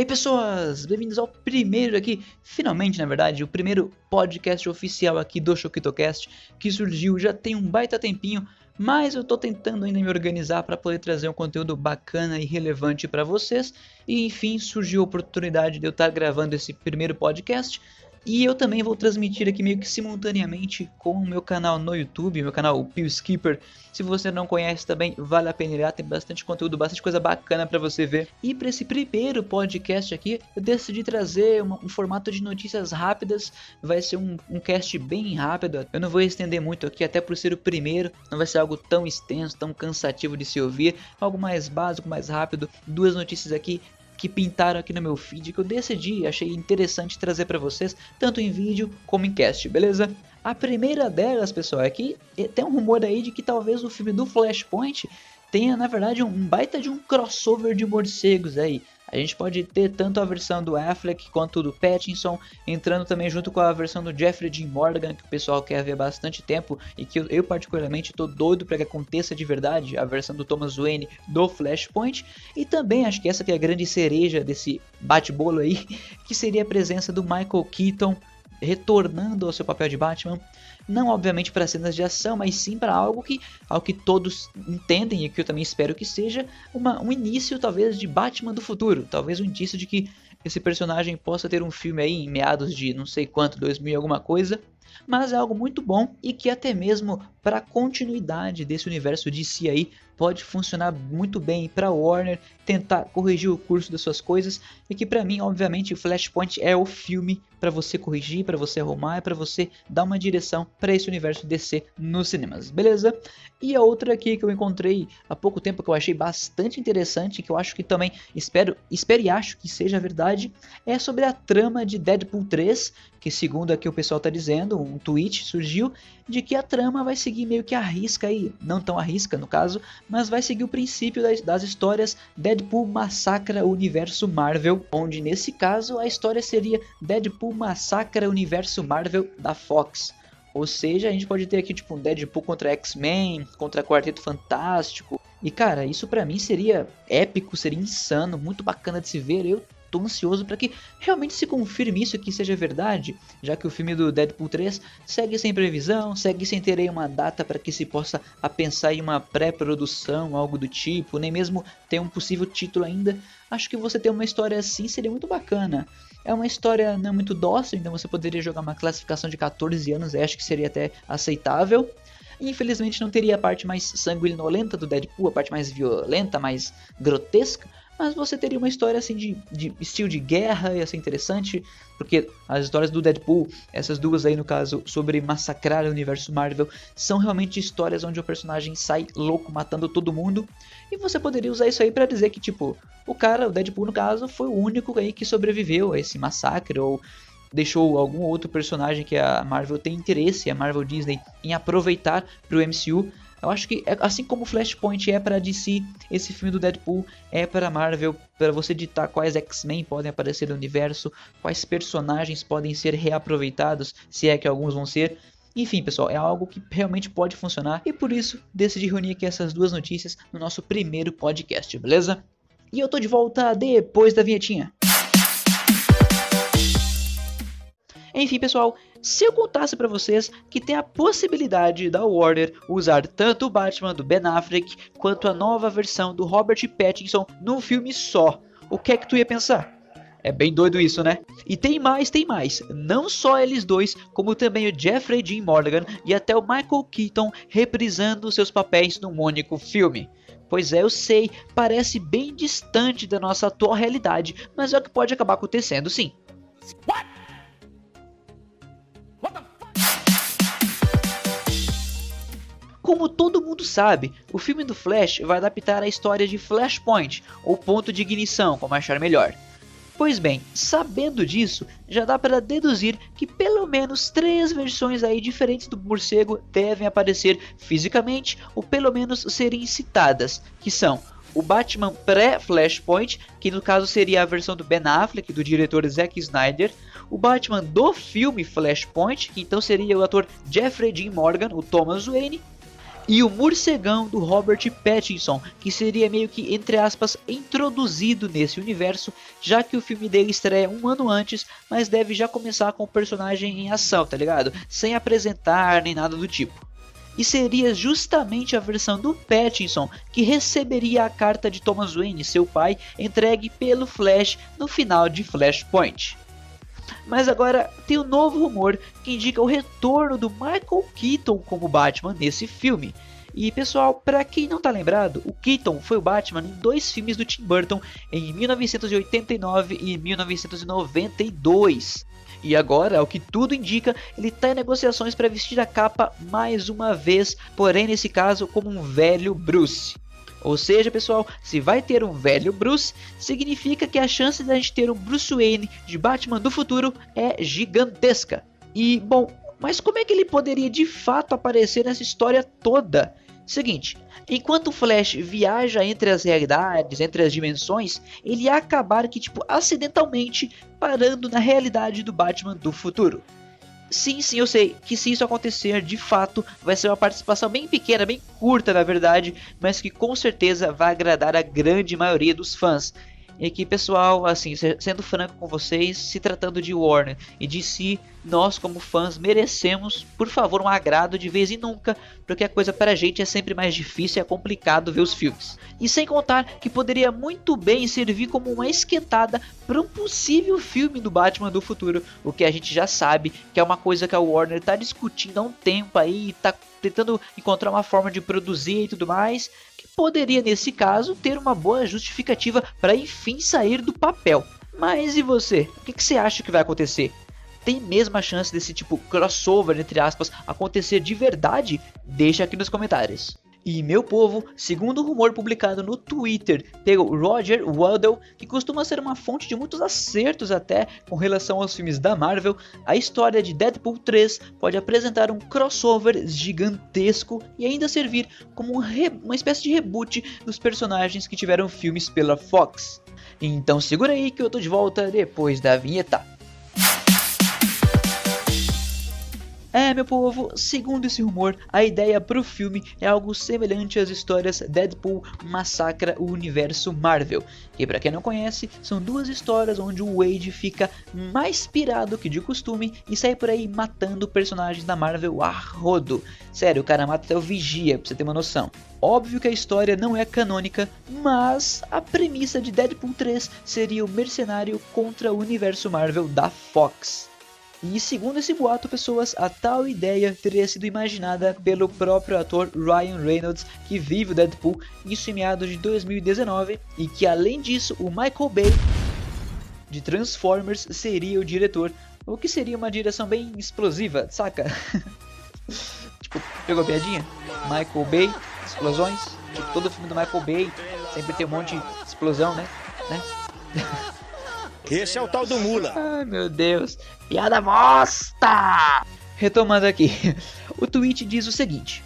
aí, pessoas, bem-vindos ao primeiro aqui, finalmente, na verdade, o primeiro podcast oficial aqui do ChoquitoCast, que surgiu já tem um baita tempinho, mas eu tô tentando ainda me organizar para poder trazer um conteúdo bacana e relevante para vocês, e enfim, surgiu a oportunidade de eu estar gravando esse primeiro podcast, e eu também vou transmitir aqui meio que simultaneamente com o meu canal no YouTube, meu canal Pew Skipper. Se você não conhece também, vale a pena ir lá, tem bastante conteúdo, bastante coisa bacana para você ver. E para esse primeiro podcast aqui, eu decidi trazer uma, um formato de notícias rápidas. Vai ser um, um cast bem rápido. Eu não vou estender muito aqui, até por ser o primeiro, não vai ser algo tão extenso, tão cansativo de se ouvir. Algo mais básico, mais rápido. Duas notícias aqui que pintaram aqui no meu feed que eu decidi, achei interessante trazer para vocês, tanto em vídeo como em cast, beleza? A primeira delas, pessoal, é que tem um rumor aí de que talvez o filme do Flashpoint tenha, na verdade, um baita de um crossover de morcegos aí. A gente pode ter tanto a versão do Affleck quanto do Pattinson, entrando também junto com a versão do Jeffrey Dean Morgan, que o pessoal quer ver há bastante tempo e que eu, eu particularmente estou doido para que aconteça de verdade, a versão do Thomas Wayne do Flashpoint. E também acho que essa que é a grande cereja desse bate-bolo aí, que seria a presença do Michael Keaton retornando ao seu papel de Batman não obviamente para cenas de ação, mas sim para algo que, algo que todos entendem e que eu também espero que seja uma, um início talvez de Batman do futuro, talvez um indício de que esse personagem possa ter um filme aí em meados de não sei quanto, 2000 alguma coisa, mas é algo muito bom e que até mesmo para a continuidade desse universo de si aí pode funcionar muito bem para Warner tentar corrigir o curso das suas coisas e que para mim, obviamente, Flashpoint é o filme para você corrigir, para você arrumar, é para você dar uma direção para esse universo DC nos cinemas, beleza? E a outra aqui que eu encontrei há pouco tempo que eu achei bastante interessante, que eu acho que também espero, espero e acho que seja verdade, é sobre a trama de Deadpool 3, que segundo aqui o pessoal tá dizendo, um tweet surgiu de que a trama vai seguir meio que a risca aí, não tão a risca no caso, mas vai seguir o princípio das, das histórias Deadpool massacra universo Marvel, onde nesse caso a história seria Deadpool massacra universo Marvel da Fox. Ou seja, a gente pode ter aqui tipo um Deadpool contra X-Men, contra Quarteto Fantástico. E cara, isso para mim seria épico, seria insano, muito bacana de se ver. Eu tô ansioso para que realmente se confirme isso que seja verdade, já que o filme do Deadpool 3 segue sem previsão, segue sem ter uma data para que se possa a pensar em uma pré-produção, algo do tipo, nem mesmo ter um possível título ainda. Acho que você ter uma história assim seria muito bacana. É uma história não muito dócil, então você poderia jogar uma classificação de 14 anos, acho que seria até aceitável. Infelizmente não teria a parte mais sanguinolenta do Deadpool, a parte mais violenta, mais grotesca, mas você teria uma história assim de, de estilo de guerra, ia ser interessante, porque as histórias do Deadpool, essas duas aí no caso, sobre massacrar o universo Marvel, são realmente histórias onde o personagem sai louco matando todo mundo, e você poderia usar isso aí para dizer que, tipo, o cara, o Deadpool no caso, foi o único aí que sobreviveu a esse massacre, ou deixou algum outro personagem que a Marvel tem interesse, a Marvel Disney, em aproveitar para o MCU eu acho que, é, assim como Flashpoint é para DC, esse filme do Deadpool é para Marvel, para você ditar quais X-Men podem aparecer no universo, quais personagens podem ser reaproveitados, se é que alguns vão ser. Enfim, pessoal, é algo que realmente pode funcionar e por isso decidi reunir aqui essas duas notícias no nosso primeiro podcast, beleza? E eu tô de volta depois da vinhetinha. Enfim, pessoal, se eu contasse para vocês que tem a possibilidade da Warner usar tanto o Batman do Ben Affleck quanto a nova versão do Robert Pattinson num filme só, o que é que tu ia pensar? É bem doido isso, né? E tem mais, tem mais. Não só eles dois, como também o Jeffrey Dean Morgan e até o Michael Keaton reprisando seus papéis num único filme. Pois é, eu sei, parece bem distante da nossa atual realidade, mas é o que pode acabar acontecendo sim. What? Como todo mundo sabe, o filme do Flash vai adaptar a história de Flashpoint, ou ponto de ignição, como achar melhor. Pois bem, sabendo disso, já dá para deduzir que pelo menos três versões aí diferentes do morcego devem aparecer fisicamente ou pelo menos serem citadas, que são o Batman pré-Flashpoint, que no caso seria a versão do Ben Affleck, do diretor Zack Snyder, o Batman do filme Flashpoint, que então seria o ator Jeffrey Dean Morgan, o Thomas Wayne, e o morcegão do Robert Pattinson, que seria meio que, entre aspas, introduzido nesse universo, já que o filme dele estreia um ano antes, mas deve já começar com o personagem em ação, tá ligado? Sem apresentar nem nada do tipo. E seria justamente a versão do Pattinson que receberia a carta de Thomas Wayne, seu pai, entregue pelo Flash no final de Flashpoint. Mas agora tem um novo rumor que indica o retorno do Michael Keaton como Batman nesse filme. E pessoal, para quem não tá lembrado, o Keaton foi o Batman em dois filmes do Tim Burton em 1989 e 1992. E agora, ao que tudo indica, ele está em negociações para vestir a capa mais uma vez, porém nesse caso como um velho Bruce. Ou seja, pessoal, se vai ter um velho Bruce, significa que a chance de a gente ter um Bruce Wayne de Batman do futuro é gigantesca. E, bom, mas como é que ele poderia de fato aparecer nessa história toda? Seguinte, enquanto o Flash viaja entre as realidades, entre as dimensões, ele ia acabar que, tipo, acidentalmente parando na realidade do Batman do futuro. Sim, sim, eu sei que se isso acontecer, de fato, vai ser uma participação bem pequena, bem curta na verdade, mas que com certeza vai agradar a grande maioria dos fãs. E que, pessoal, assim, sendo franco com vocês, se tratando de Warner e de si, nós como fãs merecemos, por favor, um agrado de vez em nunca, porque a coisa para a gente é sempre mais difícil e é complicado ver os filmes. E sem contar que poderia muito bem servir como uma esquentada para um possível filme do Batman do futuro, o que a gente já sabe que é uma coisa que a Warner está discutindo há um tempo aí, está tentando encontrar uma forma de produzir e tudo mais poderia, nesse caso, ter uma boa justificativa para enfim sair do papel. Mas e você? O que, que você acha que vai acontecer? Tem mesmo a chance desse tipo crossover, entre aspas, acontecer de verdade? Deixa aqui nos comentários. E meu povo, segundo o rumor publicado no Twitter pelo Roger Waddell, que costuma ser uma fonte de muitos acertos até com relação aos filmes da Marvel, a história de Deadpool 3 pode apresentar um crossover gigantesco e ainda servir como um uma espécie de reboot dos personagens que tiveram filmes pela Fox. Então segura aí que eu tô de volta depois da vinheta. É, meu povo, segundo esse rumor, a ideia pro filme é algo semelhante às histórias Deadpool Massacra o Universo Marvel. Que para quem não conhece, são duas histórias onde o Wade fica mais pirado que de costume e sai por aí matando personagens da Marvel a rodo. Sério, o cara mata até o Vigia, pra você ter uma noção. Óbvio que a história não é canônica, mas a premissa de Deadpool 3 seria o mercenário contra o universo Marvel da Fox. E segundo esse boato, pessoas, a tal ideia teria sido imaginada pelo próprio ator Ryan Reynolds, que vive o Deadpool, isso em meados de 2019, e que além disso, o Michael Bay de Transformers seria o diretor, o que seria uma direção bem explosiva, saca? tipo, pegou a piadinha? Michael Bay, explosões, tipo, todo filme do Michael Bay sempre tem um monte de explosão, né? né? Esse é o tal do Mula. Ai, meu Deus. Piada bosta! Retomando aqui. O tweet diz o seguinte.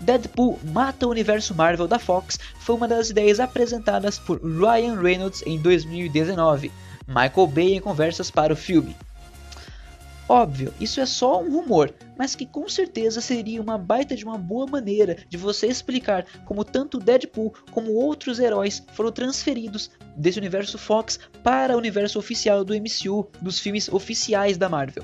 Deadpool mata o universo Marvel da Fox foi uma das ideias apresentadas por Ryan Reynolds em 2019. Michael Bay em conversas para o filme. Óbvio, isso é só um rumor, mas que com certeza seria uma baita de uma boa maneira de você explicar como tanto Deadpool como outros heróis foram transferidos desse universo Fox para o universo oficial do MCU, dos filmes oficiais da Marvel.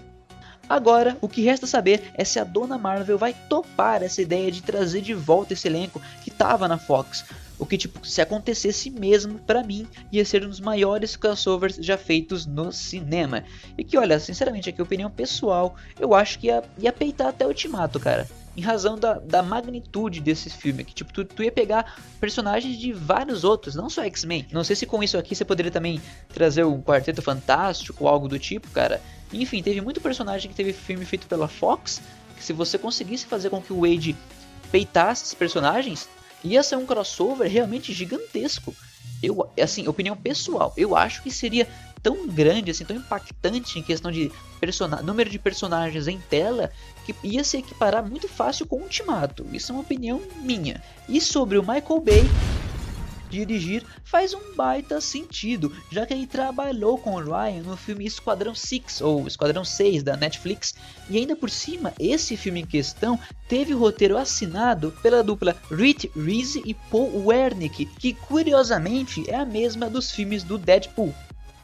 Agora, o que resta saber é se a dona Marvel vai topar essa ideia de trazer de volta esse elenco que estava na Fox, o que, tipo, se acontecesse mesmo, para mim, ia ser um dos maiores crossovers já feitos no cinema. E que, olha, sinceramente, aqui, opinião pessoal, eu acho que ia, ia peitar até o Ultimato, cara. Em razão da, da magnitude desse filme. Que, tipo, tu, tu ia pegar personagens de vários outros, não só X-Men. Não sei se com isso aqui você poderia também trazer um Quarteto Fantástico ou algo do tipo, cara. Enfim, teve muito personagem que teve filme feito pela Fox. Que se você conseguisse fazer com que o Wade peitasse esses personagens, ia ser um crossover realmente gigantesco. Eu, assim, opinião pessoal, eu acho que seria tão grande, assim, tão impactante em questão de número de personagens em tela que ia se equiparar muito fácil com o Ultimato. Isso é uma opinião minha. E sobre o Michael Bay, dirigir faz um baita sentido, já que ele trabalhou com Ryan no filme Esquadrão 6 ou Esquadrão 6 da Netflix, e ainda por cima, esse filme em questão teve o roteiro assinado pela dupla Rich Reese e Paul Wernick, que curiosamente é a mesma dos filmes do Deadpool.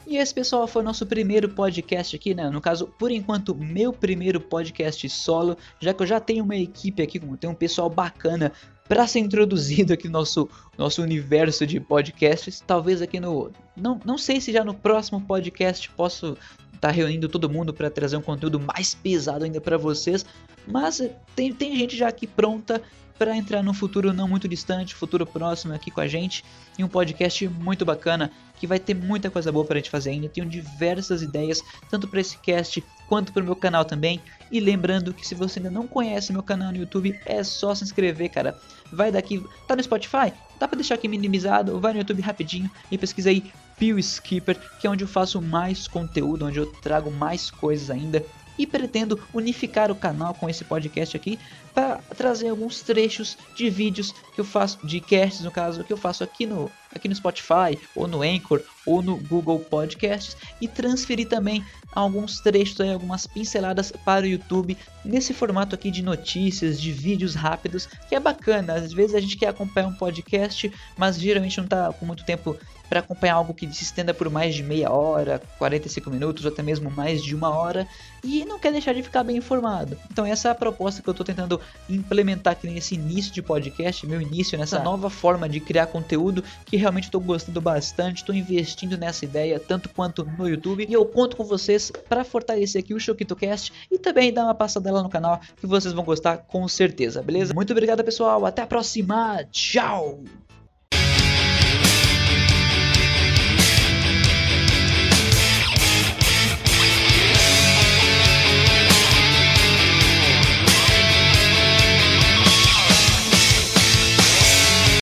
E esse pessoal foi nosso primeiro podcast aqui, né? No caso, por enquanto, meu primeiro podcast solo, já que eu já tenho uma equipe aqui, tem um pessoal bacana para ser introduzido aqui no nosso, nosso universo de podcasts. Talvez aqui no. Não, não sei se já no próximo podcast posso estar tá reunindo todo mundo para trazer um conteúdo mais pesado ainda para vocês. Mas tem, tem gente já aqui pronta para entrar no futuro não muito distante, futuro próximo aqui com a gente, em um podcast muito bacana que vai ter muita coisa boa para a gente fazer ainda. Tenho diversas ideias, tanto para esse cast quanto para o meu canal também. E lembrando que se você ainda não conhece meu canal no YouTube, é só se inscrever, cara. Vai daqui, tá no Spotify? Dá para deixar aqui minimizado, vai no YouTube rapidinho e pesquisa aí Pio Skipper, que é onde eu faço mais conteúdo, onde eu trago mais coisas ainda e pretendo unificar o canal com esse podcast aqui para trazer alguns trechos de vídeos que eu faço, de casts no caso, que eu faço aqui no, aqui no Spotify, ou no Anchor, ou no Google Podcasts e transferir também alguns trechos, aí, algumas pinceladas para o YouTube nesse formato aqui de notícias, de vídeos rápidos, que é bacana. Às vezes a gente quer acompanhar um podcast, mas geralmente não está com muito tempo para acompanhar algo que se estenda por mais de meia hora, 45 minutos ou até mesmo mais de uma hora e não quer deixar de ficar bem informado. Então essa é a proposta que eu estou tentando implementar aqui nesse início de podcast, meu início nessa tá. nova forma de criar conteúdo que realmente estou gostando bastante, estou investindo nessa ideia tanto quanto no YouTube e eu conto com vocês para fortalecer aqui o ShowkitoCast e também dar uma passada lá no canal que vocês vão gostar com certeza, beleza? Muito obrigado pessoal, até a próxima, tchau!